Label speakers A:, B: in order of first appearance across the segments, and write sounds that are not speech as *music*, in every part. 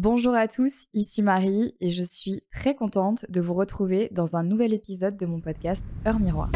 A: Bonjour à tous, ici Marie et je suis très contente de vous retrouver dans un nouvel épisode de mon podcast Heure Miroir.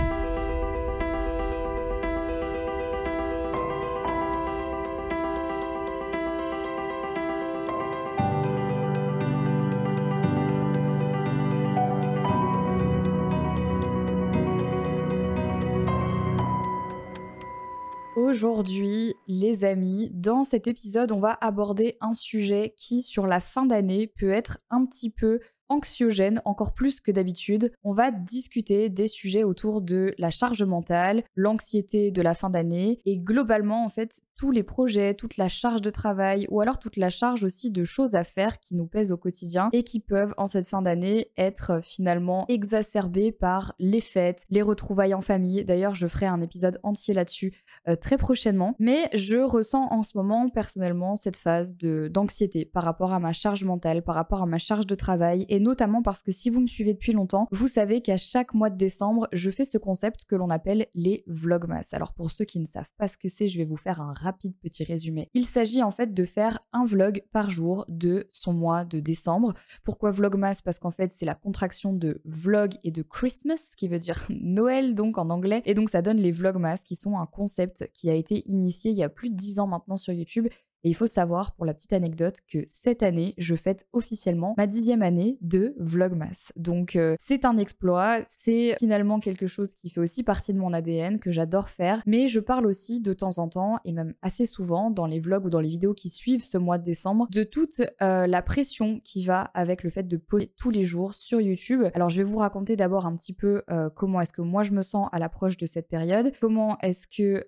A: Aujourd'hui, les amis, dans cet épisode, on va aborder un sujet qui, sur la fin d'année, peut être un petit peu anxiogène, encore plus que d'habitude. On va discuter des sujets autour de la charge mentale, l'anxiété de la fin d'année et globalement en fait tous les projets, toute la charge de travail ou alors toute la charge aussi de choses à faire qui nous pèsent au quotidien et qui peuvent en cette fin d'année être finalement exacerbées par les fêtes, les retrouvailles en famille. D'ailleurs, je ferai un épisode entier là-dessus euh, très prochainement. Mais je ressens en ce moment personnellement cette phase de d'anxiété par rapport à ma charge mentale, par rapport à ma charge de travail et notamment parce que si vous me suivez depuis longtemps, vous savez qu'à chaque mois de décembre, je fais ce concept que l'on appelle les vlogmas. Alors pour ceux qui ne savent pas ce que c'est, je vais vous faire un petit résumé. Il s'agit en fait de faire un vlog par jour de son mois de décembre. Pourquoi vlogmas? Parce qu'en fait c'est la contraction de vlog et de Christmas, qui veut dire *laughs* Noël donc en anglais. Et donc ça donne les vlogmas qui sont un concept qui a été initié il y a plus de 10 ans maintenant sur YouTube et il faut savoir, pour la petite anecdote, que cette année, je fête officiellement ma dixième année de Vlogmas. Donc euh, c'est un exploit, c'est finalement quelque chose qui fait aussi partie de mon ADN, que j'adore faire, mais je parle aussi de temps en temps, et même assez souvent, dans les vlogs ou dans les vidéos qui suivent ce mois de décembre, de toute euh, la pression qui va avec le fait de poster tous les jours sur YouTube. Alors je vais vous raconter d'abord un petit peu euh, comment est-ce que moi je me sens à l'approche de cette période, comment est-ce que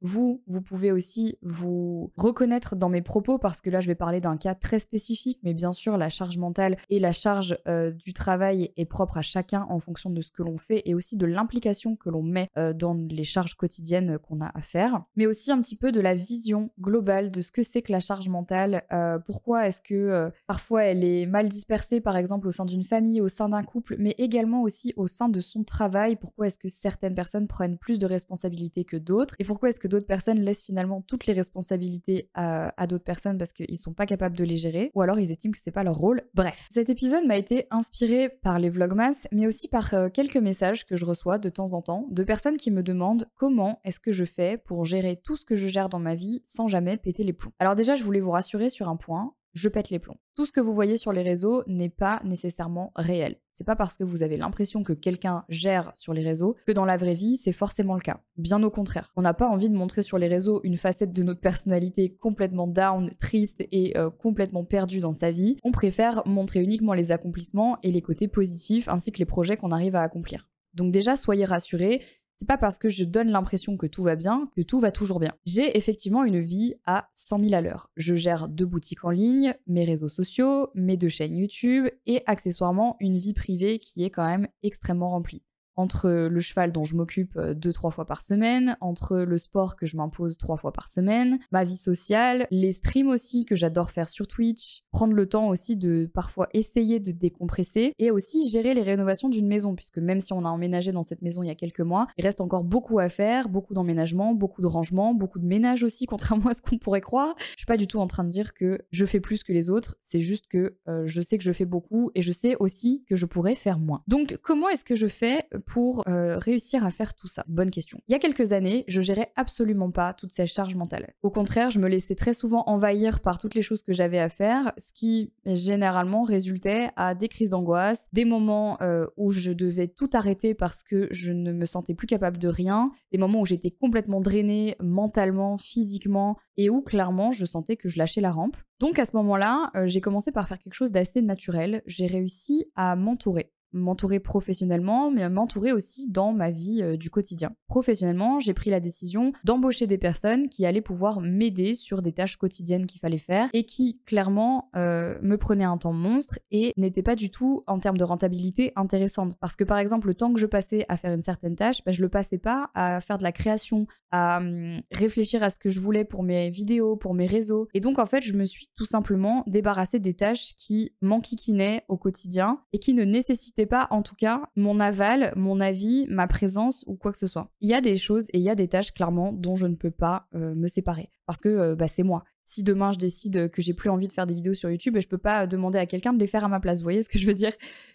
A: vous, vous pouvez aussi vous reconnaître dans mes propos parce que là, je vais parler d'un cas très spécifique, mais bien sûr, la charge mentale et la charge euh, du travail est propre à chacun en fonction de ce que l'on fait et aussi de l'implication que l'on met euh, dans les charges quotidiennes qu'on a à faire, mais aussi un petit peu de la vision globale de ce que c'est que la charge mentale. Euh, pourquoi est-ce que parfois elle est mal dispersée, par exemple, au sein d'une famille, au sein d'un couple, mais également aussi au sein de son travail? Pourquoi est-ce que certaines personnes prennent plus de responsabilités que d'autres? Et pourquoi est-ce que d'autres personnes laissent finalement toutes les responsabilités à à, d'autres personnes parce qu'ils sont pas capables de les gérer ou alors ils estiment que c'est pas leur rôle. Bref, cet épisode m'a été inspiré par les vlogmas mais aussi par euh, quelques messages que je reçois de temps en temps de personnes qui me demandent comment est-ce que je fais pour gérer tout ce que je gère dans ma vie sans jamais péter les plombs. Alors déjà, je voulais vous rassurer sur un point, je pète les plombs. Tout ce que vous voyez sur les réseaux n'est pas nécessairement réel. C'est pas parce que vous avez l'impression que quelqu'un gère sur les réseaux que dans la vraie vie, c'est forcément le cas. Bien au contraire. On n'a pas envie de montrer sur les réseaux une facette de notre personnalité complètement down, triste et euh, complètement perdue dans sa vie. On préfère montrer uniquement les accomplissements et les côtés positifs ainsi que les projets qu'on arrive à accomplir. Donc déjà, soyez rassurés, c'est pas parce que je donne l'impression que tout va bien que tout va toujours bien. J'ai effectivement une vie à 100 000 à l'heure. Je gère deux boutiques en ligne, mes réseaux sociaux, mes deux chaînes YouTube et accessoirement une vie privée qui est quand même extrêmement remplie entre le cheval dont je m'occupe euh, deux, trois fois par semaine, entre le sport que je m'impose trois fois par semaine, ma vie sociale, les streams aussi que j'adore faire sur Twitch, prendre le temps aussi de parfois essayer de décompresser et aussi gérer les rénovations d'une maison puisque même si on a emménagé dans cette maison il y a quelques mois, il reste encore beaucoup à faire, beaucoup d'emménagement, beaucoup de rangement, beaucoup de ménage aussi *laughs* contrairement à ce qu'on pourrait croire. Je suis pas du tout en train de dire que je fais plus que les autres, c'est juste que euh, je sais que je fais beaucoup et je sais aussi que je pourrais faire moins. Donc comment est-ce que je fais pour euh, réussir à faire tout ça? Bonne question. Il y a quelques années, je gérais absolument pas toutes ces charges mentales. Au contraire, je me laissais très souvent envahir par toutes les choses que j'avais à faire, ce qui généralement résultait à des crises d'angoisse, des moments euh, où je devais tout arrêter parce que je ne me sentais plus capable de rien, des moments où j'étais complètement drainée mentalement, physiquement, et où clairement je sentais que je lâchais la rampe. Donc à ce moment-là, euh, j'ai commencé par faire quelque chose d'assez naturel. J'ai réussi à m'entourer m'entourer professionnellement, mais m'entourer aussi dans ma vie euh, du quotidien. Professionnellement, j'ai pris la décision d'embaucher des personnes qui allaient pouvoir m'aider sur des tâches quotidiennes qu'il fallait faire et qui clairement euh, me prenaient un temps monstre et n'étaient pas du tout en termes de rentabilité intéressantes. Parce que par exemple, le temps que je passais à faire une certaine tâche, bah, je le passais pas à faire de la création, à hum, réfléchir à ce que je voulais pour mes vidéos, pour mes réseaux. Et donc en fait, je me suis tout simplement débarrassée des tâches qui m'enquiquinaient au quotidien et qui ne nécessitaient pas, en tout cas, mon aval, mon avis, ma présence ou quoi que ce soit. Il y a des choses et il y a des tâches, clairement, dont je ne peux pas euh, me séparer. Parce que euh, bah, c'est moi Si demain je décide que j'ai plus envie de faire des vidéos sur YouTube, je peux pas demander à quelqu'un de les faire à ma place. Vous voyez ce que je veux dire?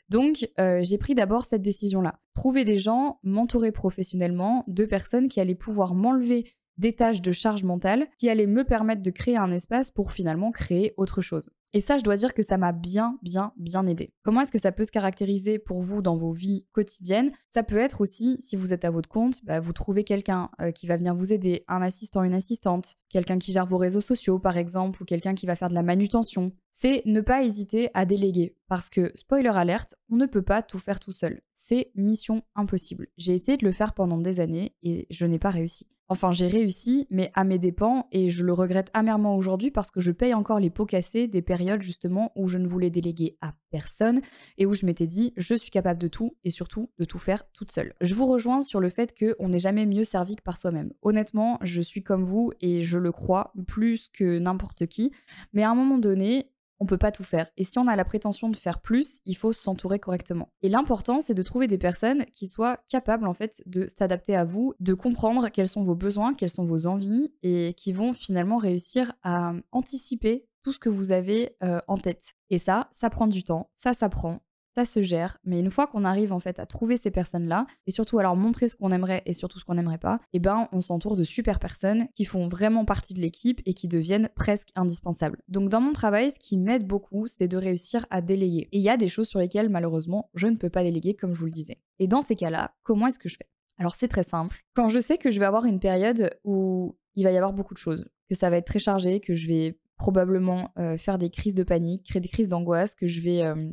A: Donc euh, j'ai pris d'abord cette décision-là. Trouver des gens, m'entourer professionnellement de personnes qui allaient pouvoir m'enlever des tâches de charge mentale qui allaient me permettre de créer un espace pour finalement créer autre chose. Et ça, je dois dire que ça m'a bien, bien, bien aidé. Comment est-ce que ça peut se caractériser pour vous dans vos vies quotidiennes? Ça peut être aussi, si vous êtes à votre compte, bah, vous trouvez quelqu'un euh, qui va venir vous aider, un assistant, une assistante, quelqu'un qui gère vos réseaux sociaux par exemple, ou quelqu'un qui va faire de la manutention. C'est ne pas hésiter à déléguer. Parce que, spoiler alerte, on ne peut pas tout faire tout seul. C'est mission impossible. J'ai essayé de le faire pendant des années et je n'ai pas réussi. Enfin, j'ai réussi, mais à mes dépens, et je le regrette amèrement aujourd'hui parce que je paye encore les pots cassés des périodes justement où je ne voulais déléguer à personne et où je m'étais dit je suis capable de tout et surtout de tout faire toute seule. Je vous rejoins sur le fait qu'on n'est jamais mieux servi que par soi-même. Honnêtement, je suis comme vous et je le crois plus que n'importe qui, mais à un moment donné, on peut pas tout faire. Et si on a la prétention de faire plus, il faut s'entourer correctement. Et l'important, c'est de trouver des personnes qui soient capables en fait de s'adapter à vous, de comprendre quels sont vos besoins, quelles sont vos envies et qui vont finalement réussir à anticiper tout ce que vous avez euh, en tête. Et ça, ça prend du temps, ça s'apprend, ça se gère, mais une fois qu'on arrive en fait à trouver ces personnes-là, et surtout à leur montrer ce qu'on aimerait et surtout ce qu'on n'aimerait pas, eh ben on s'entoure de super personnes qui font vraiment partie de l'équipe et qui deviennent presque indispensables. Donc dans mon travail, ce qui m'aide beaucoup, c'est de réussir à déléguer. Et il y a des choses sur lesquelles malheureusement je ne peux pas déléguer comme je vous le disais. Et dans ces cas-là, comment est-ce que je fais? Alors c'est très simple. Quand je sais que je vais avoir une période où il va y avoir beaucoup de choses, que ça va être très chargé, que je vais probablement euh, faire des crises de panique, créer des crises d'angoisse, que je vais euh,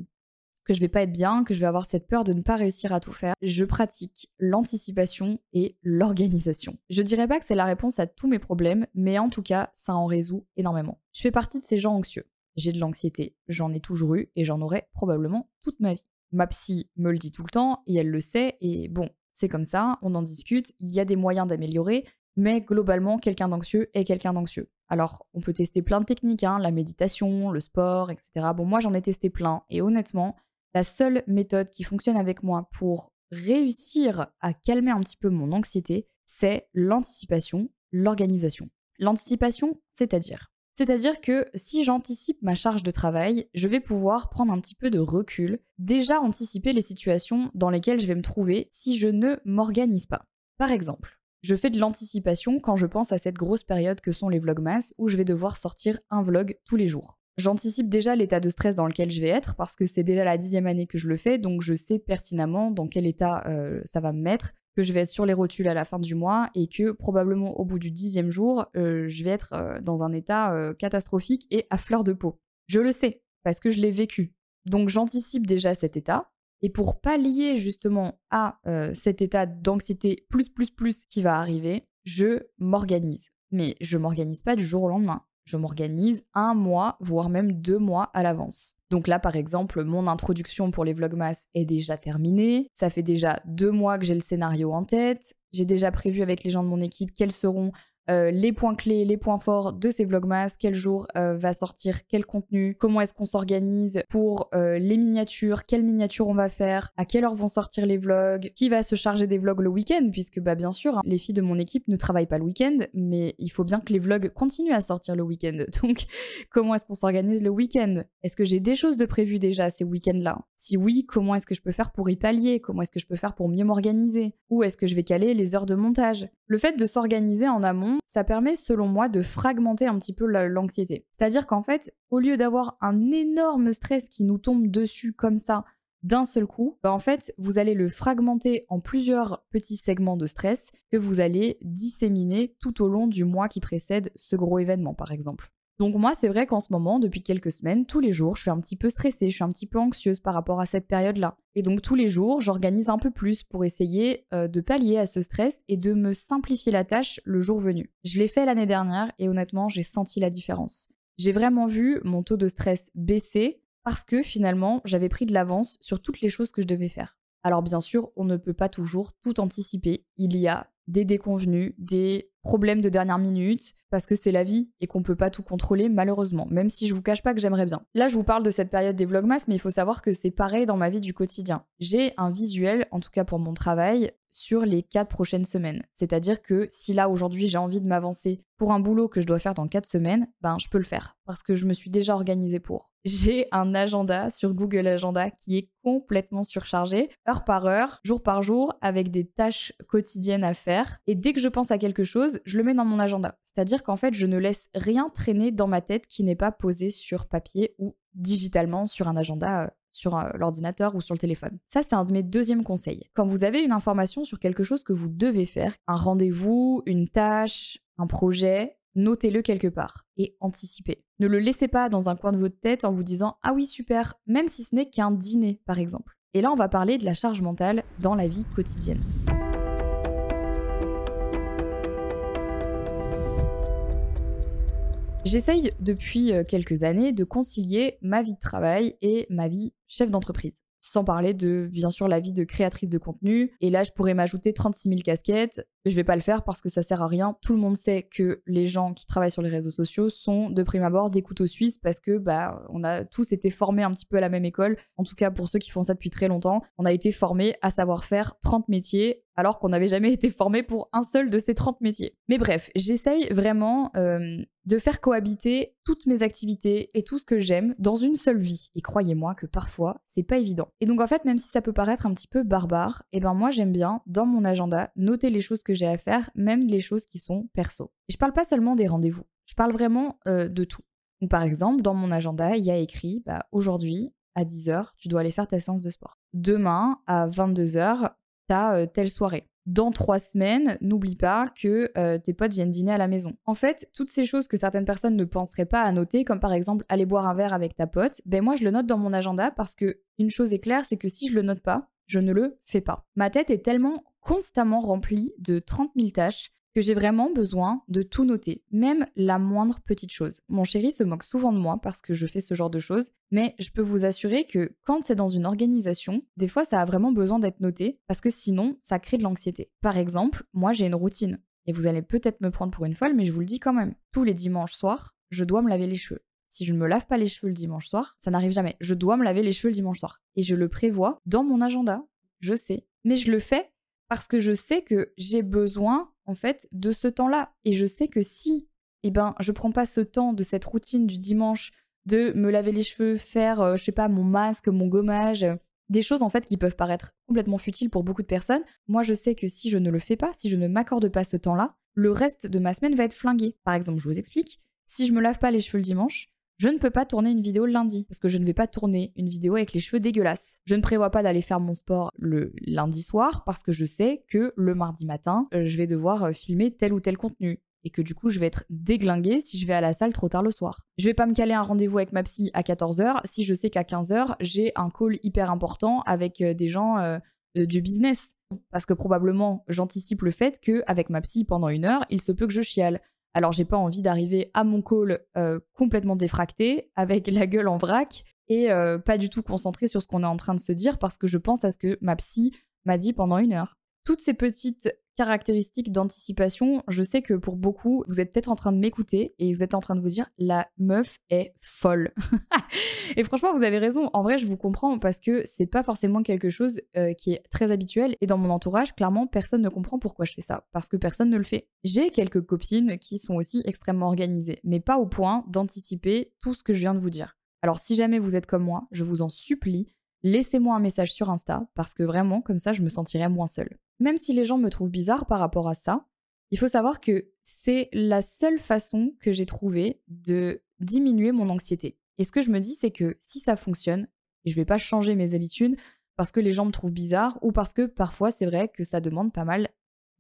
A: que je vais pas être bien, que je vais avoir cette peur de ne pas réussir à tout faire, je pratique l'anticipation et l'organisation. Je dirais pas que c'est la réponse à tous mes problèmes, mais en tout cas, ça en résout énormément. Je fais partie de ces gens anxieux. J'ai de l'anxiété, j'en ai toujours eu et j'en aurai probablement toute ma vie. Ma psy me le dit tout le temps et elle le sait et bon, c'est comme ça, on en discute, il y a des moyens d'améliorer, mais globalement, quelqu'un d'anxieux est quelqu'un d'anxieux. Alors, on peut tester plein de techniques, hein, la méditation, le sport, etc. Bon, moi j'en ai testé plein et honnêtement, la seule méthode qui fonctionne avec moi pour réussir à calmer un petit peu mon anxiété, c'est l'anticipation, l'organisation. L'anticipation, c'est-à-dire c'est-à-dire que si j'anticipe ma charge de travail, je vais pouvoir prendre un petit peu de recul, déjà anticiper les situations dans lesquelles je vais me trouver si je ne m'organise pas. Par exemple, je fais de l'anticipation quand je pense à cette grosse période que sont les vlogmas où je vais devoir sortir un vlog tous les jours. J'anticipe déjà l'état de stress dans lequel je vais être parce que c'est déjà la dixième année que je le fais, donc je sais pertinemment dans quel état euh, ça va me mettre, que je vais être sur les rotules à la fin du mois et que probablement au bout du dixième jour, euh, je vais être euh, dans un état catastrophique et à fleur de peau. Je le sais parce que je l'ai vécu. Donc j'anticipe déjà cet état. Et pour pallier justement à cet état d'anxiété plus plus plus qui va arriver, je m'organise. Mais je m'organise pas du jour au lendemain je m'organise un mois, voire même deux mois à l'avance. Donc là, par exemple, mon introduction pour les Vlogmas est déjà terminée. Ça fait déjà deux mois que j'ai le scénario en tête. J'ai déjà prévu avec les gens de mon équipe quels seront euh, les points clés, les points forts de ces vlogmas, quel jour euh, va sortir quel contenu, comment est-ce qu'on s'organise pour euh, les miniatures, quelles miniatures on va faire, à quelle heure vont sortir les vlogs, qui va se charger des vlogs le week-end, puisque bah bien sûr, hein, les filles de mon équipe ne travaillent pas le week-end, mais il faut bien que les vlogs continuent à sortir le week-end. *laughs* Donc comment est-ce qu'on s'organise le week-end? Est-ce que j'ai des choses de prévues déjà ces week-ends-là? Si oui, comment est-ce que je peux faire pour y pallier? Comment est-ce que je peux faire pour mieux m'organiser? Ou est-ce que je vais caler les heures de montage? Le fait de s'organiser en amont, ça permet selon moi de fragmenter un petit peu l'anxiété. C'est-à-dire qu'en fait, au lieu d'avoir un énorme stress qui nous tombe dessus comme ça d'un seul coup, bah, en fait, vous allez le fragmenter en plusieurs petits segments de stress que vous allez disséminer tout au long du mois qui précède ce gros événement, par exemple. Donc moi, c'est vrai qu'en ce moment, depuis quelques semaines, tous les jours, je suis un petit peu stressée, je suis un petit peu anxieuse par rapport à cette période-là. Et donc tous les jours, j'organise un peu plus pour essayer euh, de pallier à ce stress et de me simplifier la tâche le jour venu. Je l'ai fait l'année dernière et honnêtement, j'ai senti la différence. J'ai vraiment vu mon taux de stress baisser parce que finalement, j'avais pris de l'avance sur toutes les choses que je devais faire. Alors bien sûr, on ne peut pas toujours tout anticiper. Il y a des déconvenus, des problèmes de dernière minute, parce que c'est la vie et qu'on peut pas tout contrôler malheureusement, même si je vous cache pas que j'aimerais bien. Là, je vous parle de cette période des vlogmas, mais il faut savoir que c'est pareil dans ma vie du quotidien. J'ai un visuel, en tout cas pour mon travail, sur les quatre prochaines semaines. C'est-à-dire que si là aujourd'hui j'ai envie de m'avancer pour un boulot que je dois faire dans quatre semaines, ben je peux le faire parce que je me suis déjà organisée pour. J'ai un agenda sur Google Agenda qui est complètement surchargé, heure par heure, jour par jour, avec des tâches quotidiennes à faire. Et dès que je pense à quelque chose, je le mets dans mon agenda. C'est-à-dire qu'en fait, je ne laisse rien traîner dans ma tête qui n'est pas posé sur papier ou digitalement sur un agenda euh, sur euh, l'ordinateur ou sur le téléphone. Ça, c'est un de mes deuxièmes conseils. Quand vous avez une information sur quelque chose que vous devez faire, un rendez-vous, une tâche, un projet, notez-le quelque part et anticipez. Ne le laissez pas dans un coin de votre tête en vous disant Ah oui, super, même si ce n'est qu'un dîner, par exemple. Et là, on va parler de la charge mentale dans la vie quotidienne. J'essaye depuis euh, quelques années de concilier ma vie de travail et ma vie chef d'entreprise. Sans parler de, bien sûr, la vie de créatrice de contenu. Et là, je pourrais m'ajouter 36 000 casquettes. Je vais pas le faire parce que ça sert à rien. Tout le monde sait que les gens qui travaillent sur les réseaux sociaux sont de prime abord des couteaux suisses parce que bah on a tous été formés un petit peu à la même école. En tout cas pour ceux qui font ça depuis très longtemps, on a été formés à savoir faire 30 métiers alors qu'on n'avait jamais été formé pour un seul de ces 30 métiers. Mais bref, j'essaye vraiment euh, de faire cohabiter toutes mes activités et tout ce que j'aime dans une seule vie. Et croyez-moi que parfois, c'est pas évident. Et donc en fait, même si ça peut paraître un petit peu barbare, et eh ben moi j'aime bien, dans mon agenda, noter les choses que j'ai à faire, même les choses qui sont perso. Je parle pas seulement des rendez-vous, je parle vraiment euh, de tout. Par exemple, dans mon agenda, il y a écrit, bah, aujourd'hui, à 10h, tu dois aller faire ta séance de sport. Demain, à 22h, euh, telle soirée. Dans trois semaines, n'oublie pas que euh, tes potes viennent dîner à la maison. En fait, toutes ces choses que certaines personnes ne penseraient pas à noter, comme par exemple aller boire un verre avec ta pote, ben moi je le note dans mon agenda parce que une chose est claire, c'est que si je le note pas, je ne le fais pas. Ma tête est tellement constamment remplie de 30 000 tâches que j'ai vraiment besoin de tout noter, même la moindre petite chose. Mon chéri se moque souvent de moi parce que je fais ce genre de choses, mais je peux vous assurer que quand c'est dans une organisation, des fois ça a vraiment besoin d'être noté parce que sinon ça crée de l'anxiété. Par exemple, moi j'ai une routine, et vous allez peut-être me prendre pour une folle, mais je vous le dis quand même. Tous les dimanches soirs, je dois me laver les cheveux. Si je ne me lave pas les cheveux le dimanche soir, ça n'arrive jamais. Je dois me laver les cheveux le dimanche soir. Et je le prévois dans mon agenda, je sais. Mais je le fais parce que je sais que j'ai besoin en fait de ce temps-là et je sais que si eh ben je prends pas ce temps de cette routine du dimanche de me laver les cheveux, faire euh, je sais pas mon masque, mon gommage, euh, des choses en fait qui peuvent paraître complètement futiles pour beaucoup de personnes. Moi je sais que si je ne le fais pas, si je ne m'accorde pas ce temps-là, le reste de ma semaine va être flingué. Par exemple, je vous explique, si je me lave pas les cheveux le dimanche, je ne peux pas tourner une vidéo le lundi parce que je ne vais pas tourner une vidéo avec les cheveux dégueulasses. Je ne prévois pas d'aller faire mon sport le lundi soir parce que je sais que le mardi matin, euh, je vais devoir euh, filmer tel ou tel contenu et que du coup je vais être déglinguée si je vais à la salle trop tard le soir. Je vais pas me caler un rendez-vous avec ma psy à 14h si je sais qu'à 15h j'ai un call hyper important avec euh, des gens du business. Parce que probablement j'anticipe le fait que avec ma psy pendant une heure, il se peut que je chiale. Alors j'ai pas envie d'arriver à mon call euh, complètement défracté, avec la gueule en vrac et euh, pas du tout concentré sur ce qu'on est en train de se dire parce que je pense à ce que ma psy m'a dit pendant une heure. Toutes ces petites d'anticipation, je sais que pour beaucoup, vous êtes peut-être en train de m'écouter et vous êtes en train de vous dire la meuf est folle. *laughs* et franchement, vous avez raison. En vrai, je vous comprends parce que c'est pas forcément quelque chose euh, qui est très habituel et dans mon entourage, clairement, personne ne comprend pourquoi je fais ça parce que personne ne le fait. J'ai quelques copines qui sont aussi extrêmement organisées, mais pas au point d'anticiper tout ce que je viens de vous dire. Alors si jamais vous êtes comme moi, je vous en supplie, laissez-moi un message sur Insta parce que vraiment, comme ça, je me sentirai moins seule. Même si les gens me trouvent bizarre par rapport à ça, il faut savoir que c'est la seule façon que j'ai trouvé de diminuer mon anxiété. Et ce que je me dis, c'est que si ça fonctionne, je vais pas changer mes habitudes parce que les gens me trouvent bizarre ou parce que parfois c'est vrai que ça demande pas mal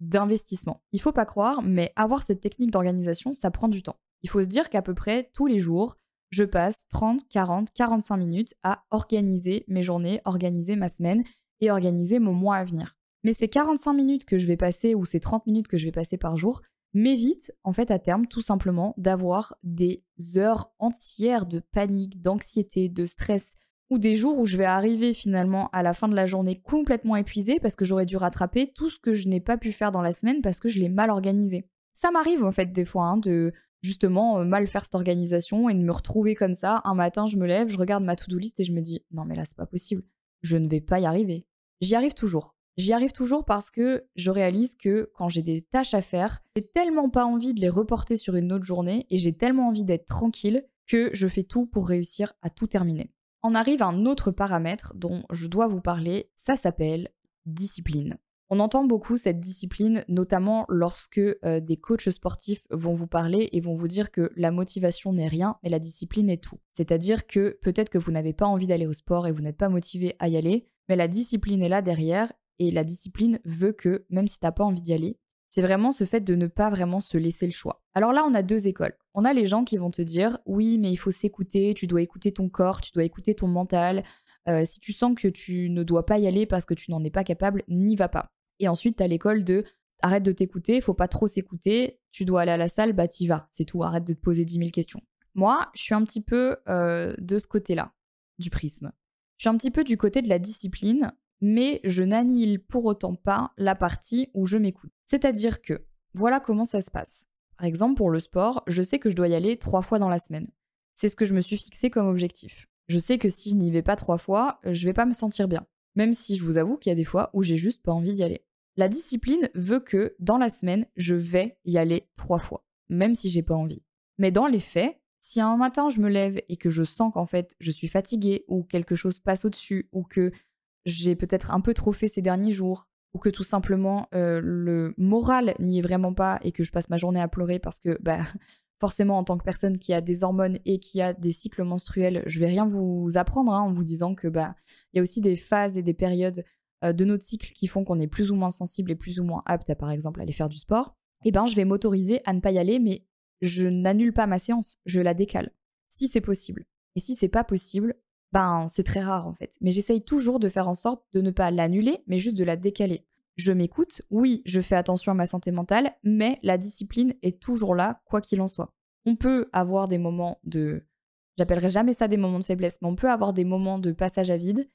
A: d'investissement. Il faut pas croire, mais avoir cette technique d'organisation, ça prend du temps. Il faut se dire qu'à peu près tous les jours, je passe 30, 40, 45 minutes à organiser mes journées, organiser ma semaine et organiser mon mois à venir. Mais ces 45 minutes que je vais passer ou ces 30 minutes que je vais passer par jour m'évitent en fait à terme tout simplement d'avoir des heures entières de panique, d'anxiété, de stress ou des jours où je vais arriver finalement à la fin de la journée complètement épuisée parce que j'aurais dû rattraper tout ce que je n'ai pas pu faire dans la semaine parce que je l'ai mal organisé. Ça m'arrive en fait des fois hein, de justement euh, mal faire cette organisation et de me retrouver comme ça. Un matin, je me lève, je regarde ma to-do list et je me dis non mais là c'est pas possible, je ne vais pas y arriver. J'y arrive toujours, J'y arrive toujours parce que je réalise que quand j'ai des tâches à faire, j'ai tellement pas envie de les reporter sur une autre journée et j'ai tellement envie d'être tranquille que je fais tout pour réussir à tout terminer. On arrive à un autre paramètre dont je dois vous parler, ça s'appelle discipline. On entend beaucoup cette discipline, notamment lorsque euh, des coachs sportifs vont vous parler et vont vous dire que la motivation n'est rien, mais la discipline est tout. C'est-à-dire que peut-être que vous n'avez pas envie d'aller au sport et vous n'êtes pas motivé à y aller, mais la discipline est là derrière et la discipline veut que, même si tu n'as pas envie d'y aller, c'est vraiment ce fait de ne pas vraiment se laisser le choix. Alors là, on a deux écoles. On a les gens qui vont te dire oui, mais il faut s'écouter, tu dois écouter ton corps, tu dois écouter ton mental. Euh, si tu sens que tu ne dois pas y aller parce que tu n'en es pas capable, n'y va pas. Et ensuite, tu l'école de arrête de t'écouter, faut pas trop s'écouter, tu dois aller à la salle, bah t'y vas, c'est tout, arrête de te poser 10 000 questions. Moi, je suis un petit peu euh, de ce côté-là, du prisme. Je suis un petit peu du côté de la discipline, mais je n'annihile pour autant pas la partie où je m'écoute. C'est-à-dire que, voilà comment ça se passe. Par exemple, pour le sport, je sais que je dois y aller trois fois dans la semaine. C'est ce que je me suis fixé comme objectif. Je sais que si je n'y vais pas trois fois, je vais pas me sentir bien. Même si je vous avoue qu'il y a des fois où j'ai juste pas envie d'y aller. La discipline veut que dans la semaine, je vais y aller trois fois, même si j'ai pas envie. Mais dans les faits, si un matin je me lève et que je sens qu'en fait je suis fatiguée ou quelque chose passe au-dessus ou que j'ai peut-être un peu trop fait ces derniers jours ou que tout simplement euh, le moral n'y est vraiment pas et que je passe ma journée à pleurer parce que bah *laughs* forcément en tant que personne qui a des hormones et qui a des cycles menstruels, je vais rien vous apprendre hein, en vous disant que bah il y a aussi des phases et des périodes de notre cycle qui font qu'on est plus ou moins sensible et plus ou moins apte à par exemple aller faire du sport, eh ben je vais m'autoriser à ne pas y aller, mais je n'annule pas ma séance, je la décale, si c'est possible. Et si c'est pas possible, ben c'est très rare en fait. Mais j'essaye toujours de faire en sorte de ne pas l'annuler, mais juste de la décaler. Je m'écoute, oui, je fais attention à ma santé mentale, mais la discipline est toujours là, quoi qu'il en soit. On peut avoir des moments de... J'appellerai jamais ça des moments de faiblesse, mais on peut avoir des moments de passage à vide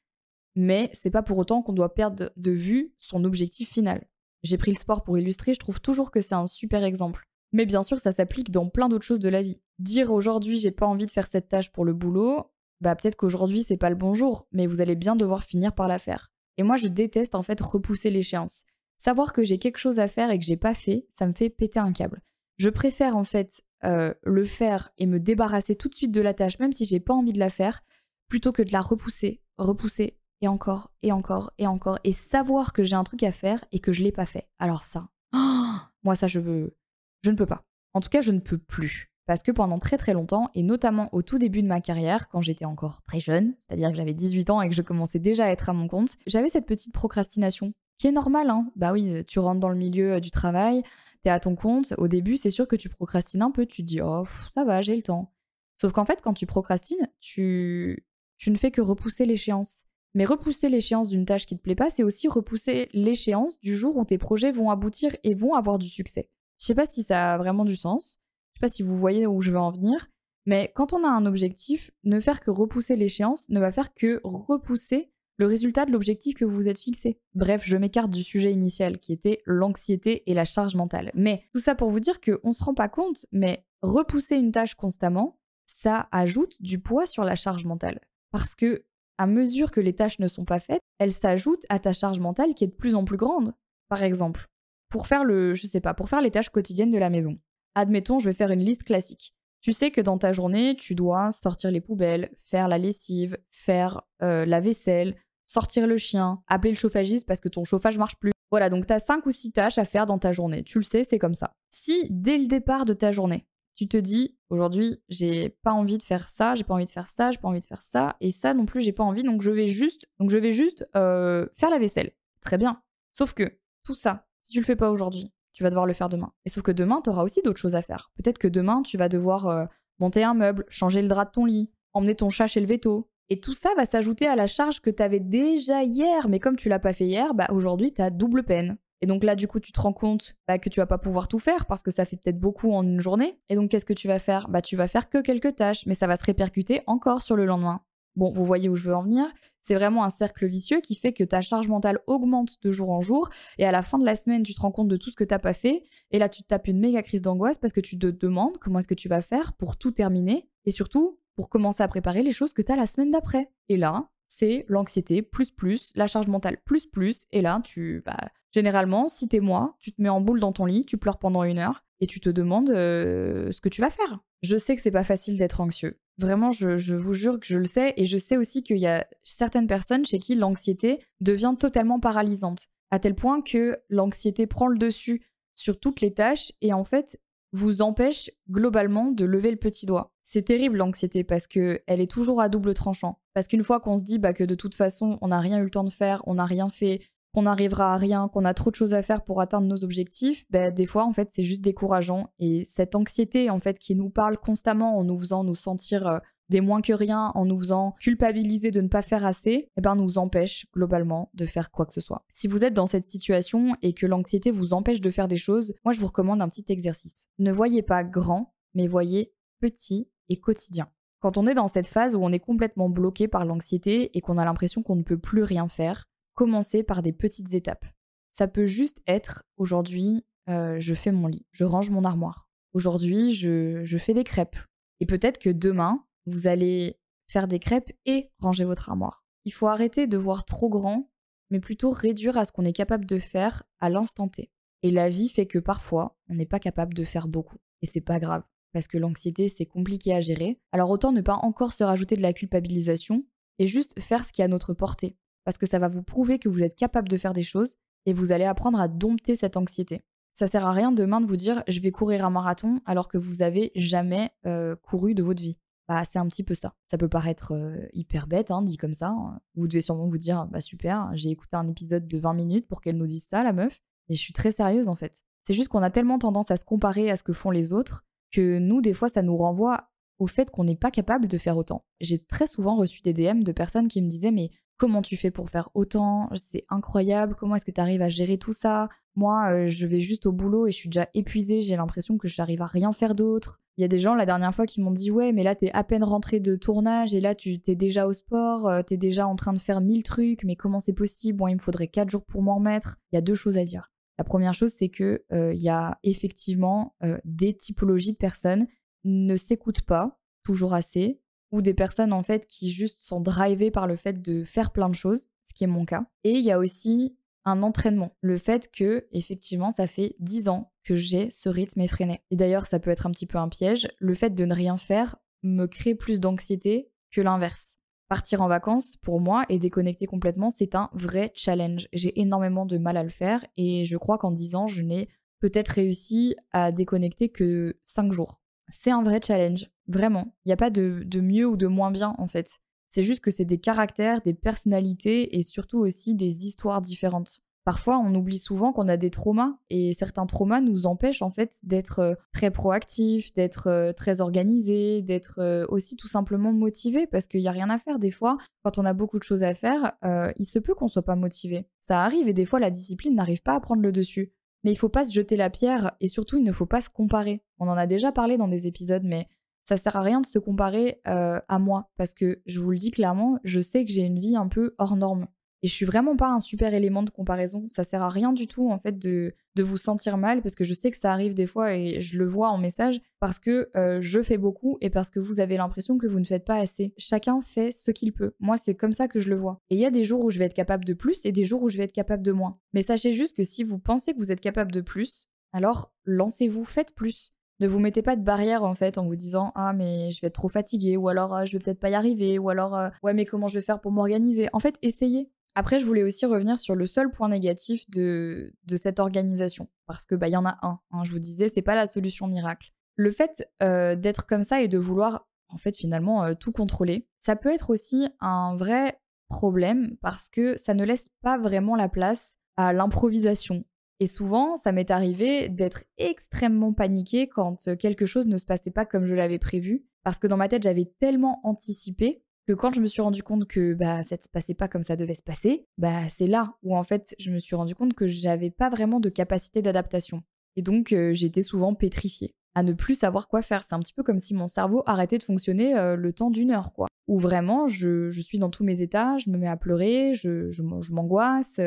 A: mais c'est pas pour autant qu'on doit perdre de vue son objectif final. J'ai pris le sport pour illustrer, je trouve toujours que c'est un super exemple. Mais bien sûr, ça s'applique dans plein d'autres choses de la vie. Dire aujourd'hui j'ai pas envie de faire cette tâche pour le boulot, bah peut-être qu'aujourd'hui c'est pas le bon jour, mais vous allez bien devoir finir par la faire. Et moi je déteste en fait repousser l'échéance. Savoir que j'ai quelque chose à faire et que j'ai pas fait, ça me fait péter un câble. Je préfère en fait euh, le faire et me débarrasser tout de suite de la tâche, même si j'ai pas envie de la faire, plutôt que de la repousser, repousser, et encore et encore et encore et savoir que j'ai un truc à faire et que je l'ai pas fait. Alors ça, *gasps* moi ça je veux, je ne peux pas. En tout cas, je ne peux plus parce que pendant très très longtemps et notamment au tout début de ma carrière quand j'étais encore très jeune, c'est-à-dire que j'avais 18 ans et que je commençais déjà à être à mon compte, j'avais cette petite procrastination qui est normale hein. Bah oui, tu rentres dans le milieu euh, du travail, t'es à ton compte, au début, c'est sûr que tu procrastines un peu, tu te dis "Oh, ça va, j'ai le temps." Sauf qu'en fait, quand tu procrastines, tu tu ne fais que repousser l'échéance. Mais repousser l'échéance d'une tâche qui te plaît pas, c'est aussi repousser l'échéance du jour où tes projets vont aboutir et vont avoir du succès. Je sais pas si ça a vraiment du sens. Je sais pas si vous voyez où je veux en venir. Mais quand on a un objectif, ne faire que repousser l'échéance ne va faire que repousser le résultat de l'objectif que vous vous êtes fixé. Bref, je m'écarte du sujet initial qui était l'anxiété et la charge mentale. Mais tout ça pour vous dire qu'on se rend pas compte, mais repousser une tâche constamment, ça ajoute du poids sur la charge mentale. Parce que à mesure que les tâches ne sont pas faites, elles s'ajoutent à ta charge mentale qui est de plus en plus grande. Par exemple, pour faire le, je sais pas, pour faire les tâches quotidiennes de la maison. Admettons, je vais faire une liste classique. Tu sais que dans ta journée, tu dois sortir les poubelles, faire la lessive, faire euh, la vaisselle, sortir le chien, appeler le chauffagiste parce que ton chauffage marche plus. Voilà, donc tu as 5 ou 6 tâches à faire dans ta journée. Tu le sais, c'est comme ça. Si dès le départ de ta journée, tu te dis aujourd'hui j'ai pas envie de faire ça, j'ai pas envie de faire ça, j'ai pas envie de faire ça et ça non plus j'ai pas envie donc je vais juste donc je vais juste euh, faire la vaisselle. Très bien. Sauf que tout ça, si tu le fais pas aujourd'hui, tu vas devoir le faire demain. Et sauf que demain tu auras aussi d'autres choses à faire. Peut-être que demain tu vas devoir euh, monter un meuble, changer le drap de ton lit, emmener ton chat chez le veto. Et tout ça va s'ajouter à la charge que tu avais déjà hier, mais comme tu l'as pas fait hier, bah aujourd'hui tu double peine. Et donc là, du coup, tu te rends compte bah, que tu vas pas pouvoir tout faire parce que ça fait peut-être beaucoup en une journée. Et donc, qu'est-ce que tu vas faire? Bah, tu vas faire que quelques tâches, mais ça va se répercuter encore sur le lendemain. Bon, vous voyez où je veux en venir. C'est vraiment un cercle vicieux qui fait que ta charge mentale augmente de jour en jour. Et à la fin de la semaine, tu te rends compte de tout ce que t'as pas fait. Et là, tu te tapes une méga crise d'angoisse parce que tu te demandes comment est-ce que tu vas faire pour tout terminer. Et surtout, pour commencer à préparer les choses que tu as la semaine d'après. Et là, c'est l'anxiété plus plus, la charge mentale plus plus, et là, tu, bah, généralement, si t'es moi, tu te mets en boule dans ton lit, tu pleures pendant une heure, et tu te demandes euh, ce que tu vas faire. Je sais que c'est pas facile d'être anxieux. Vraiment, je, vous jure que je le sais, et je sais aussi qu'il y a certaines personnes chez qui l'anxiété devient totalement paralysante, à tel point que l'anxiété prend le dessus sur toutes les tâches, et en fait, vous empêche globalement de lever le petit doigt. C'est terrible l'anxiété parce que elle est toujours à double tranchant. Parce qu'une fois qu'on se dit bah, que de toute façon on n'a rien eu le temps de faire, on n'a rien fait, qu'on n'arrivera à rien, qu'on a trop de choses à faire pour atteindre nos objectifs, bah, des fois en fait c'est juste décourageant. Et cette anxiété en fait qui nous parle constamment en nous faisant nous sentir euh, des moins que rien en nous faisant culpabiliser de ne pas faire assez, eh ben nous empêche globalement de faire quoi que ce soit. Si vous êtes dans cette situation et que l'anxiété vous empêche de faire des choses, moi je vous recommande un petit exercice. Ne voyez pas grand, mais voyez petit et quotidien. Quand on est dans cette phase où on est complètement bloqué par l'anxiété et qu'on a l'impression qu'on ne peut plus rien faire, commencez par des petites étapes. Ça peut juste être aujourd'hui, euh, je fais mon lit, je range mon armoire. Aujourd'hui, je, je fais des crêpes. Et peut-être que demain, vous allez faire des crêpes et ranger votre armoire. Il faut arrêter de voir trop grand, mais plutôt réduire à ce qu'on est capable de faire à l'instant T. Et la vie fait que parfois, on n'est pas capable de faire beaucoup. Et c'est pas grave, parce que l'anxiété, c'est compliqué à gérer. Alors autant ne pas encore se rajouter de la culpabilisation et juste faire ce qui est à notre portée. Parce que ça va vous prouver que vous êtes capable de faire des choses et vous allez apprendre à dompter cette anxiété. Ça sert à rien demain de vous dire je vais courir un marathon alors que vous avez jamais euh, couru de votre vie. Bah, c'est un petit peu ça. Ça peut paraître hyper bête, hein, dit comme ça. Hein. Vous devez sûrement vous dire, bah super, j'ai écouté un épisode de 20 minutes pour qu'elle nous dise ça, la meuf. Et je suis très sérieuse en fait. C'est juste qu'on a tellement tendance à se comparer à ce que font les autres que nous, des fois, ça nous renvoie au fait qu'on n'est pas capable de faire autant. J'ai très souvent reçu des DM de personnes qui me disaient, mais comment tu fais pour faire autant? C'est incroyable, comment est-ce que tu arrives à gérer tout ça? Moi, je vais juste au boulot et je suis déjà épuisée, j'ai l'impression que j'arrive à rien faire d'autre. Il y a des gens la dernière fois qui m'ont dit ouais mais là t'es à peine rentré de tournage et là tu t'es déjà au sport, euh, t'es déjà en train de faire mille trucs, mais comment c'est possible? Bon il me faudrait quatre jours pour m'en remettre. Il y a deux choses à dire. La première chose c'est que euh, il y a effectivement euh, des typologies de personnes. Ne s'écoutent pas toujours assez ou des personnes en fait qui juste sont drivées par le fait de faire plein de choses, ce qui est mon cas. Et il y a aussi un entraînement. Le fait que, effectivement, ça fait 10 ans que j'ai ce rythme effréné. Et d'ailleurs, ça peut être un petit peu un piège. Le fait de ne rien faire me crée plus d'anxiété que l'inverse. Partir en vacances, pour moi, et déconnecter complètement, c'est un vrai challenge. J'ai énormément de mal à le faire et je crois qu'en 10 ans, je n'ai peut-être réussi à déconnecter que 5 jours. C'est un vrai challenge, vraiment. Il n'y a pas de, mieux ou de moins bien, en fait. C'est juste que c'est des caractères, des personnalités et surtout aussi des histoires différentes. Parfois, on oublie souvent qu'on a des traumas et certains traumas nous empêchent en fait d'être euh, très proactifs, d'être euh, très organisés, d'être euh, aussi tout simplement motivés parce qu'il n'y a rien à faire. Des fois, quand on a beaucoup de choses à faire, il se peut qu'on soit pas motivé. Ça arrive et des fois la discipline n'arrive pas à prendre le dessus. Mais il faut pas se jeter la pierre et surtout il ne faut pas se comparer. On en a déjà parlé dans des épisodes, mais ça sert à rien de se comparer euh, à moi parce que je vous le dis clairement, je sais que j'ai une vie un peu hors norme. Et je suis vraiment pas un super élément de comparaison. Ça sert à rien du tout en fait de, de vous sentir mal parce que je sais que ça arrive des fois et je le vois en message parce que euh, je fais beaucoup et parce que vous avez l'impression que vous ne faites pas assez. Chacun fait ce qu'il peut. Moi c'est comme ça que je le vois. Et il y a des jours où je vais être capable de plus et des jours où je vais être capable de moins. Mais sachez juste que si vous pensez que vous êtes capable de plus, alors lancez-vous, faites plus. Ne vous mettez pas de barrière en fait en vous disant ah mais je vais être trop fatigué ou alors ah, je vais peut-être pas y arriver ou alors euh, ouais mais comment je vais faire pour m'organiser? En fait, essayez. Après, je voulais aussi revenir sur le seul point négatif de, de cette organisation parce que bah il y en a un. Hein, je vous disais c'est pas la solution miracle. Le fait euh, d'être comme ça et de vouloir en fait finalement euh, tout contrôler, ça peut être aussi un vrai problème parce que ça ne laisse pas vraiment la place à l'improvisation, et souvent, ça m'est arrivé d'être extrêmement paniquée quand euh, quelque chose ne se passait pas comme je l'avais prévu, parce que dans ma tête, j'avais tellement anticipé que quand je me suis rendu compte que bah ça ne se passait pas comme ça devait se passer, bah c'est là où en fait je me suis rendu compte que j'avais pas vraiment de capacité d'adaptation. Et donc euh, j'étais souvent pétrifiée à ne plus savoir quoi faire. C'est un petit peu comme si mon cerveau arrêtait de fonctionner euh, le temps d'une heure, quoi. Ou vraiment, je, suis dans tous mes états, je me mets à pleurer, je m'angoisse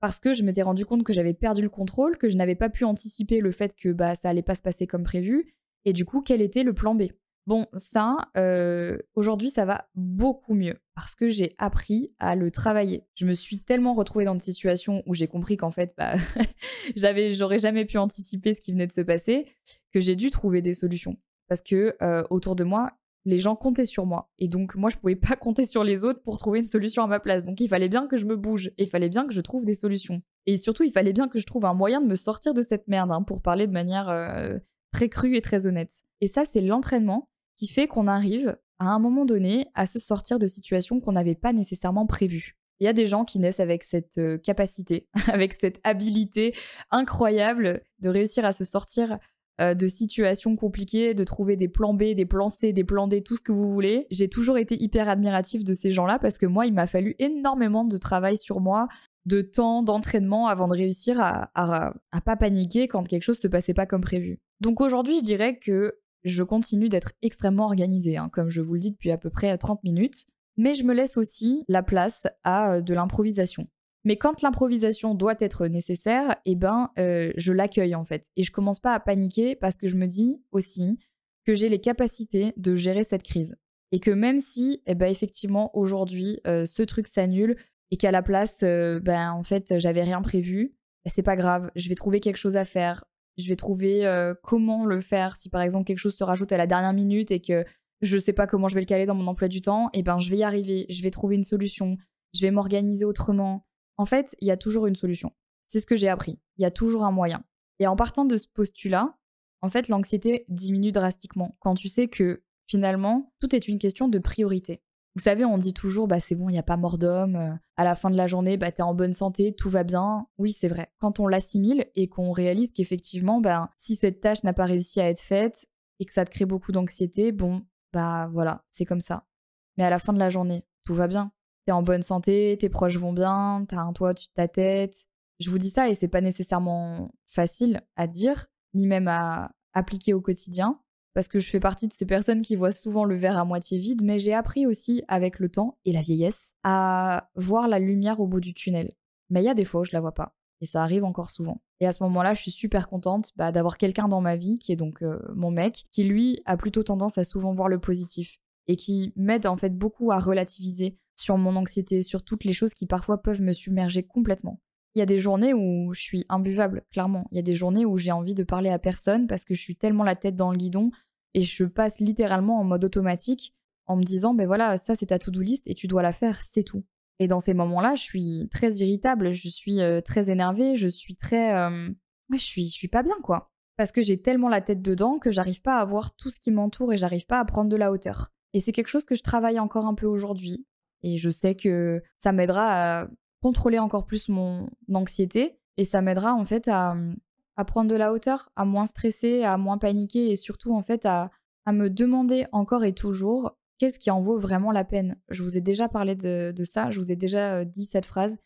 A: parce que je m'étais rendu compte que j'avais perdu le contrôle, que je n'avais pas pu anticiper le fait que bah, ça allait pas se passer comme prévu, et du coup, quel était le plan B? Bon, ça, euh, aujourd'hui, ça va beaucoup mieux parce que j'ai appris à le travailler. Je me suis tellement retrouvée dans une situation où j'ai compris qu'en fait, bah, *laughs* j'aurais jamais pu anticiper ce qui venait de se passer, que j'ai dû trouver des solutions. Parce que euh, autour de moi, les gens comptaient sur moi. Et donc, moi, je pouvais pas *laughs* compter sur les autres pour trouver une solution à ma place. Donc, il fallait bien que je me bouge. Et il fallait bien que je trouve des solutions. Et surtout, il fallait bien que je trouve un moyen de me sortir de cette merde, hein, pour parler de manière euh, très crue et très honnête. Et ça, c'est l'entraînement qui fait qu'on arrive, à un moment donné, à se sortir de situations qu'on n'avait pas nécessairement prévues. Il y a des gens qui naissent avec cette euh, capacité, *laughs* avec cette habilité incroyable de réussir à se sortir euh, de situations compliquées, de trouver des plans B, des plans C, des plans D, tout ce que vous voulez. J'ai toujours été hyper admiratif de ces gens-là parce que moi, il m'a fallu énormément de travail sur moi, de temps, d'entraînement avant de réussir à, à, pas paniquer quand quelque chose se passait pas comme prévu. Donc aujourd'hui, je dirais que je continue d'être extrêmement organisée, hein, comme je vous le dis depuis à peu près 30 minutes, mais je me laisse aussi la place à euh, de l'improvisation. Mais quand l'improvisation doit être nécessaire, eh ben, euh, je l'accueille en fait. Et je commence pas à paniquer parce que je me dis aussi que j'ai les capacités de gérer cette crise. Et que même si, eh ben, effectivement, aujourd'hui, euh, ce truc s'annule et qu'à la place, euh, ben, en fait, j'avais rien prévu, ben, c'est pas grave. Je vais trouver quelque chose à faire. Je vais trouver comment le faire. Si par exemple quelque chose se rajoute à la dernière minute et que je sais pas comment je vais le caler dans mon emploi du temps, eh ben, je vais y arriver. Je vais trouver une solution. Je vais m'organiser autrement. En fait, il y a toujours une solution. C'est ce que j'ai appris. Il y a toujours un moyen. Et en partant de ce postulat, en fait, l'anxiété diminue drastiquement quand tu sais que finalement, tout est une question de priorité. Vous savez, on dit toujours, bah c'est bon, il n'y a pas mort d'homme, euh, à la fin de la journée, bah t'es en bonne santé, tout va bien. Oui, c'est vrai. Quand on l'assimile et qu'on réalise qu'effectivement, bah, si cette tâche n'a pas réussi à être faite et que ça te crée beaucoup d'anxiété, bon, bah voilà, c'est comme ça. Mais à la fin de la journée, tout va bien t'es en bonne santé, tes proches vont bien, t'as un toit de ta tête. Je vous dis ça et c'est pas nécessairement facile à dire, ni même à appliquer au quotidien, parce que je fais partie de ces personnes qui voient souvent le verre à moitié vide, mais j'ai appris aussi avec le temps et la vieillesse à voir la lumière au bout du tunnel. Mais il y a des fois où je la vois pas. Et ça arrive encore souvent. Et à ce moment-là, je suis super contente bah, d'avoir quelqu'un dans ma vie, qui est donc euh, mon mec, qui lui a plutôt tendance à souvent voir le positif et qui m'aide en fait beaucoup à relativiser sur mon anxiété, sur toutes les choses qui parfois peuvent me submerger complètement. Il y a des journées où je suis imbuvable, clairement. Il y a des journées où j'ai envie de parler à personne parce que je suis tellement la tête dans le guidon et je passe littéralement en mode automatique en me disant ben voilà, ça c'est ta to-do list et tu dois la faire, c'est tout. Et dans ces moments-là, je suis très irritable, je suis euh, très énervée, je suis très euh, je suis je suis pas bien quoi parce que j'ai tellement la tête dedans que j'arrive pas à voir tout ce qui m'entoure et j'arrive pas à prendre de la hauteur. Et c'est quelque chose que je travaille encore un peu aujourd'hui. Et je sais que ça m'aidera à contrôler encore plus mon anxiété et ça m'aidera en fait à, prendre de la hauteur, à moins stresser, à moins paniquer et surtout en fait à, me demander encore et toujours qu'est-ce qui en vaut vraiment la peine. Je vous ai déjà parlé de, ça, je vous ai déjà dit cette phrase,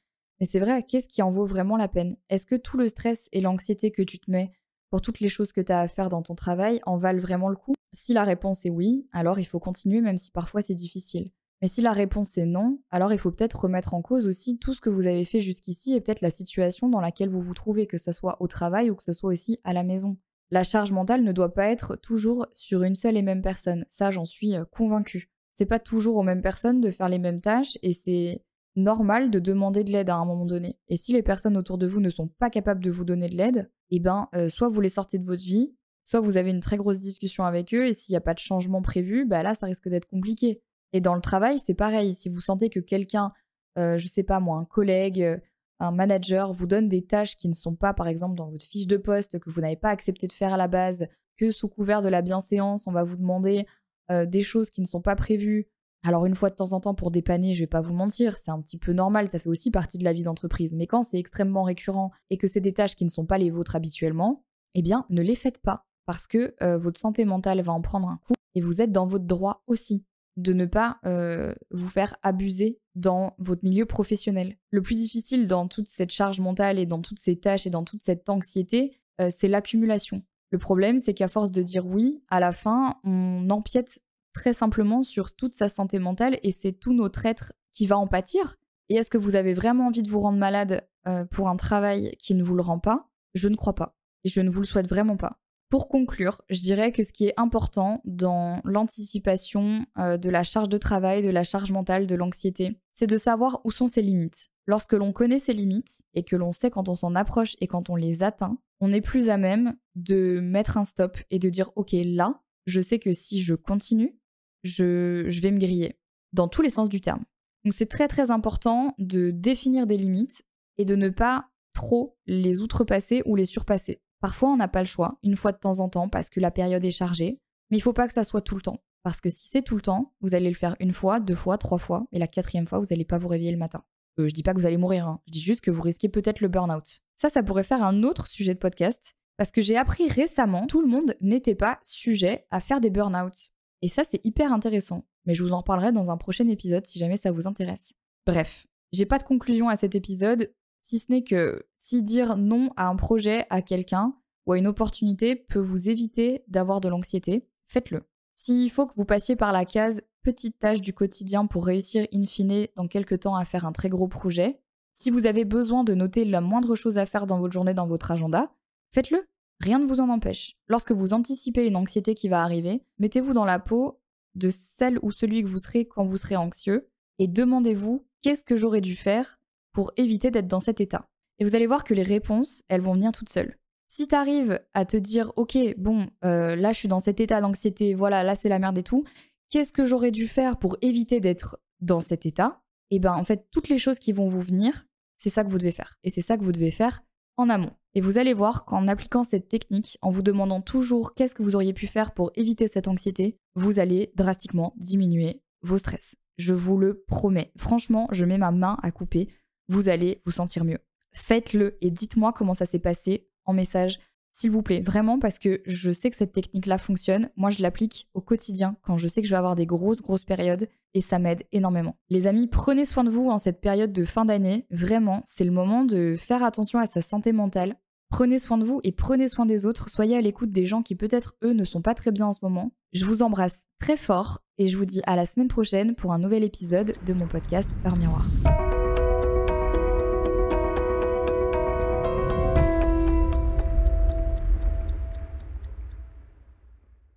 A: mais c'est vrai, qu'est-ce qui en vaut vraiment la peine? Est-ce que tout le stress et l'anxiété que tu te mets pour toutes les choses que tu as à faire dans ton travail en valent vraiment le coup? Si la réponse est oui, alors il faut continuer même si parfois c'est difficile. Mais si la réponse est non, alors il faut peut-être remettre en cause aussi tout ce que vous avez fait jusqu'ici et peut-être la situation dans laquelle vous vous trouvez, que ce soit au travail ou que ce soit aussi à la maison. La charge mentale ne doit pas être toujours sur une seule et même personne. Ça, j'en suis euh, convaincue. C'est pas toujours aux mêmes personnes de faire les mêmes tâches et c'est normal de demander de l'aide à un moment donné. Et si les personnes autour de vous ne sont pas capables de vous donner de l'aide, eh ben, euh, soit vous les sortez de votre vie, soit vous avez une très grosse discussion avec eux et s'il n'y a pas de changement prévu, bah là, ça risque d'être compliqué. Et dans le travail, c'est pareil. Si vous sentez que quelqu'un, euh, je sais pas moi, un collègue, euh, un manager vous donne des tâches qui ne sont pas, par exemple, dans votre fiche de poste, que vous n'avez pas accepté de faire à la base, que sous couvert de la bienséance, on va vous demander euh, des choses qui ne sont pas prévues. Alors une fois de temps en temps pour dépanner, je vais pas vous mentir, c'est un petit peu normal, ça fait aussi partie de la vie d'entreprise. Mais quand c'est extrêmement récurrent et que c'est des tâches qui ne sont pas les vôtres habituellement, eh bien ne les faites pas parce que votre santé mentale va en prendre un coup et vous êtes dans votre droit aussi de ne pas euh, vous faire abuser dans votre milieu professionnel. Le plus difficile dans toute cette charge mentale et dans toutes ces tâches et dans toute cette anxiété, euh, c'est l'accumulation. Le problème, c'est qu'à force de dire oui, à la fin, on empiète très simplement sur toute sa santé mentale et c'est tout notre être qui va en pâtir. Et est-ce que vous avez vraiment envie de vous rendre malade euh, pour un travail qui ne vous le rend pas? Je ne crois pas. Et je ne vous le souhaite vraiment pas. Pour conclure, je dirais que ce qui est important dans l'anticipation euh, de la charge de travail, de la charge mentale, de l'anxiété, c'est de savoir où sont ses limites. Lorsque l'on connaît ses limites et que l'on sait quand on s'en approche et quand on les atteint, on est plus à même de mettre un stop et de dire ok là, je sais que si je continue, je, je vais me griller, dans tous les sens du terme. Donc c'est très très important de définir des limites et de ne pas trop les outrepasser ou les surpasser. Parfois, on n'a pas le choix, une fois de temps en temps, parce que la période est chargée, mais il faut pas que ça soit tout le temps. Parce que si c'est tout le temps, vous allez le faire une fois, deux fois, trois fois, et la quatrième fois, vous n'allez pas vous réveiller le matin. Euh, je dis pas que vous allez mourir, hein. je dis juste que vous risquez peut-être le burn-out. Ça, ça pourrait faire un autre sujet de podcast, parce que j'ai appris récemment, tout le monde n'était pas sujet à faire des burn-out. Et ça, c'est hyper intéressant. Mais je vous en parlerai dans un prochain épisode si jamais ça vous intéresse. Bref, j'ai pas de conclusion à cet épisode si ce n'est que si dire non à un projet, à quelqu'un ou à une opportunité peut vous éviter d'avoir de l'anxiété, faites-le. S'il faut que vous passiez par la case petite tâche du quotidien pour réussir in fine dans quelques temps à faire un très gros projet, si vous avez besoin de noter la moindre chose à faire dans votre journée dans votre agenda, faites-le. Rien ne vous en empêche. Lorsque vous anticipez une anxiété qui va arriver, mettez-vous dans la peau de celle ou celui que vous serez quand vous serez anxieux et demandez-vous qu'est-ce que j'aurais dû faire pour éviter d'être dans cet état. Et vous allez voir que les réponses, elles vont venir toutes seules. Si tu arrives à te dire, ok, bon, euh, là je suis dans cet état d'anxiété, voilà, là c'est la merde et tout, qu'est-ce que j'aurais dû faire pour éviter d'être dans cet état? Et eh ben en fait, toutes les choses qui vont vous venir, c'est ça que vous devez faire. Et c'est ça que vous devez faire en amont. Et vous allez voir qu'en appliquant cette technique, en vous demandant toujours qu'est-ce que vous auriez pu faire pour éviter cette anxiété, vous allez drastiquement diminuer vos stress. Je vous le promets. Franchement, je mets ma main à couper vous allez vous sentir mieux. Faites-le et dites-moi comment ça s'est passé en message, s'il vous plaît, vraiment parce que je sais que cette technique-là fonctionne. Moi, je l'applique au quotidien quand je sais que je vais avoir des grosses, grosses périodes et ça m'aide énormément. Les amis, prenez soin de vous en cette période de fin d'année. Vraiment, c'est le moment de faire attention à sa santé mentale. Prenez soin de vous et prenez soin des autres. Soyez à l'écoute des gens qui peut-être, eux, ne sont pas très bien en ce moment. Je vous embrasse très fort et je vous dis à la semaine prochaine pour un nouvel épisode de mon podcast Par Miroir.